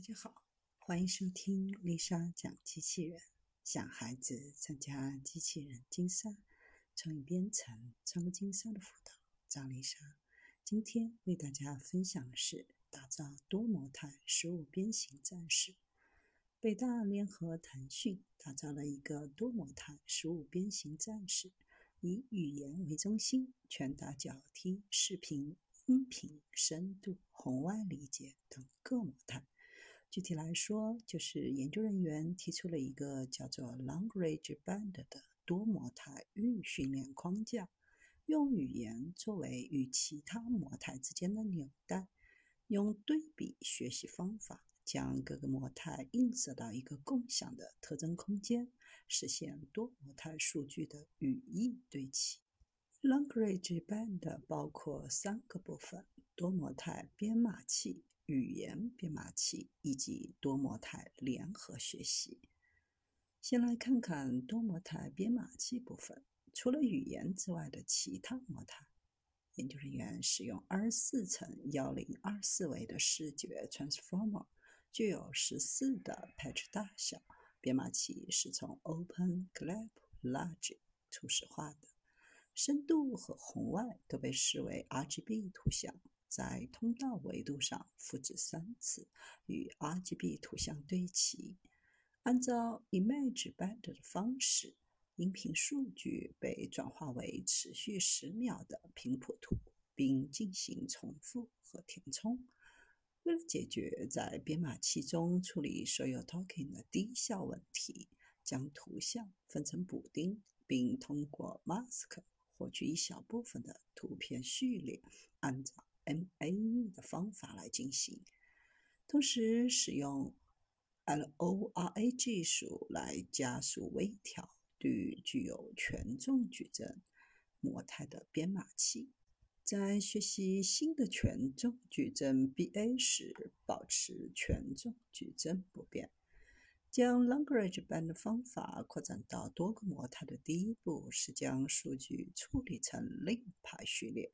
大家好，欢迎收听丽莎讲机器人。想孩子参加机器人竞赛、创意编程、创客竞赛的辅导，找丽莎。今天为大家分享的是打造多模态十五边形战士。北大联合腾讯打造了一个多模态十五边形战士，以语言为中心，拳打脚踢、视频、音频、深度、红外理解等各模态。具体来说，就是研究人员提出了一个叫做 Language Band 的多模态预训练框架，用语言作为与其他模态之间的纽带，用对比学习方法将各个模态映射到一个共享的特征空间，实现多模态数据的语义对齐。Language Band 包括三个部分：多模态编码器。语言编码器以及多模态联合学习。先来看看多模态编码器部分。除了语言之外的其他模态，研究人员使用二十四乘幺零二四维的视觉 transformer，具有十四的 patch 大小。编码器是从 Open Clip Large 初始化的，深度和红外都被视为 RGB 图像。在通道维度上复制三次，与 RGB 图像对齐。按照 ImageBand 的方式，音频数据被转化为持续十秒的频谱图，并进行重复和填充。为了解决在编码器中处理所有 token 的低效问题，将图像分成补丁，并通过 Mask 获取一小部分的图片序列，按照。MAE 的方法来进行，同时使用 LoRa 技术来加速微调，对具有权重矩阵模态的编码器，在学习新的权重矩阵 BA 时，保持权重矩阵不变。将 Language Band 的方法扩展到多个模态的第一步是将数据处理成令牌序列。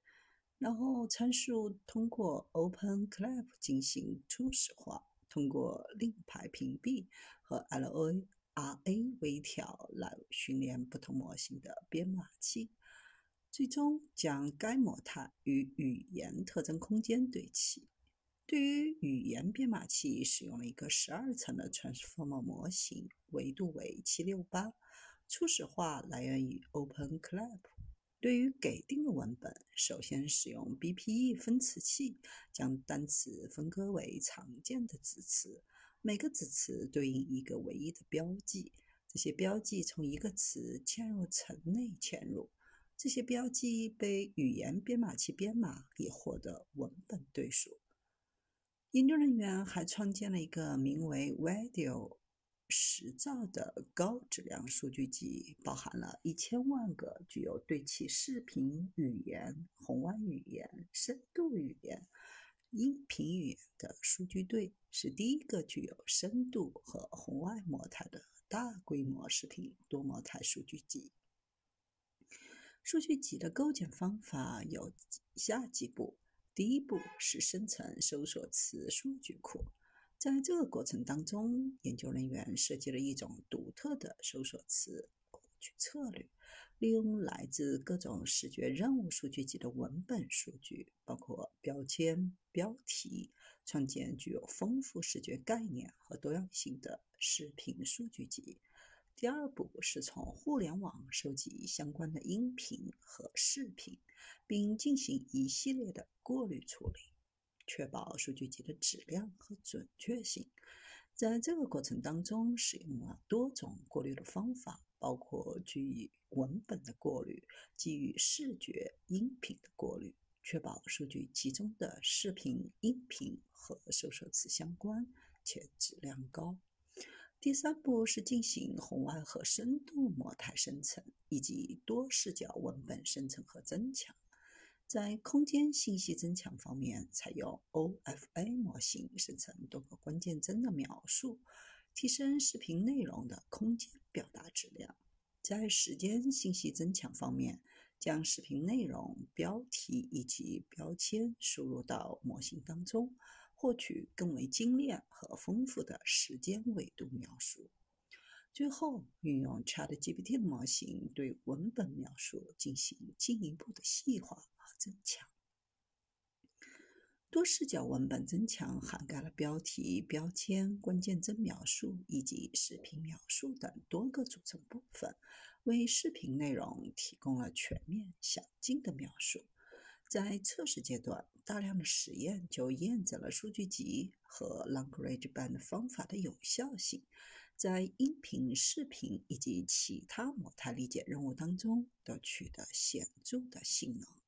然后参数通过 Open Clip 进行初始化，通过令牌屏蔽和 LoRa 微调来训练不同模型的编码器，最终将该模态与语言特征空间对齐。对于语言编码器，使用了一个十二层的 Transformer 模型，维度为七六八，初始化来源于 Open Clip。对于给定的文本，首先使用 BPE 分词器将单词分割为常见的子词，每个子词对应一个唯一的标记。这些标记从一个词嵌入层内嵌入，这些标记被语言编码器编码，以获得文本对数。研究人员还创建了一个名为 Video。十兆的高质量数据集包含了一千万个具有对齐视频语言、红外语言、深度语言、音频语言的数据对，是第一个具有深度和红外模态的大规模视频多模态数据集。数据集的构建方法有以下几步：第一步是生成搜索词数据库。在这个过程当中，研究人员设计了一种独特的搜索词获取策略，利用来自各种视觉任务数据集的文本数据，包括标签、标题，创建具有丰富视觉概念和多样性的视频数据集。第二步是从互联网收集相关的音频和视频，并进行一系列的过滤处理。确保数据集的质量和准确性。在这个过程当中，使用了多种过滤的方法，包括基于文本的过滤、基于视觉音频的过滤，确保数据集中的视频、音频和搜索词相关且质量高。第三步是进行红外和深度模态生成，以及多视角文本生成和增强。在空间信息增强方面，采用 OFA 模型生成多个关键帧的描述，提升视频内容的空间表达质量。在时间信息增强方面，将视频内容、标题以及标签输入到模型当中，获取更为精炼和丰富的时间维度描述。最后，运用 ChatGPT 模型对文本描述进行进一步的细化增强。多视角文本增强涵盖了标题、标签、关键帧描述以及视频描述等多个组成部分，为视频内容提供了全面详尽的描述。在测试阶段，大量的实验就验证了数据集和 Language Band 方法的有效性，在音频、视频以及其他模态理解任务当中都取得显著的性能。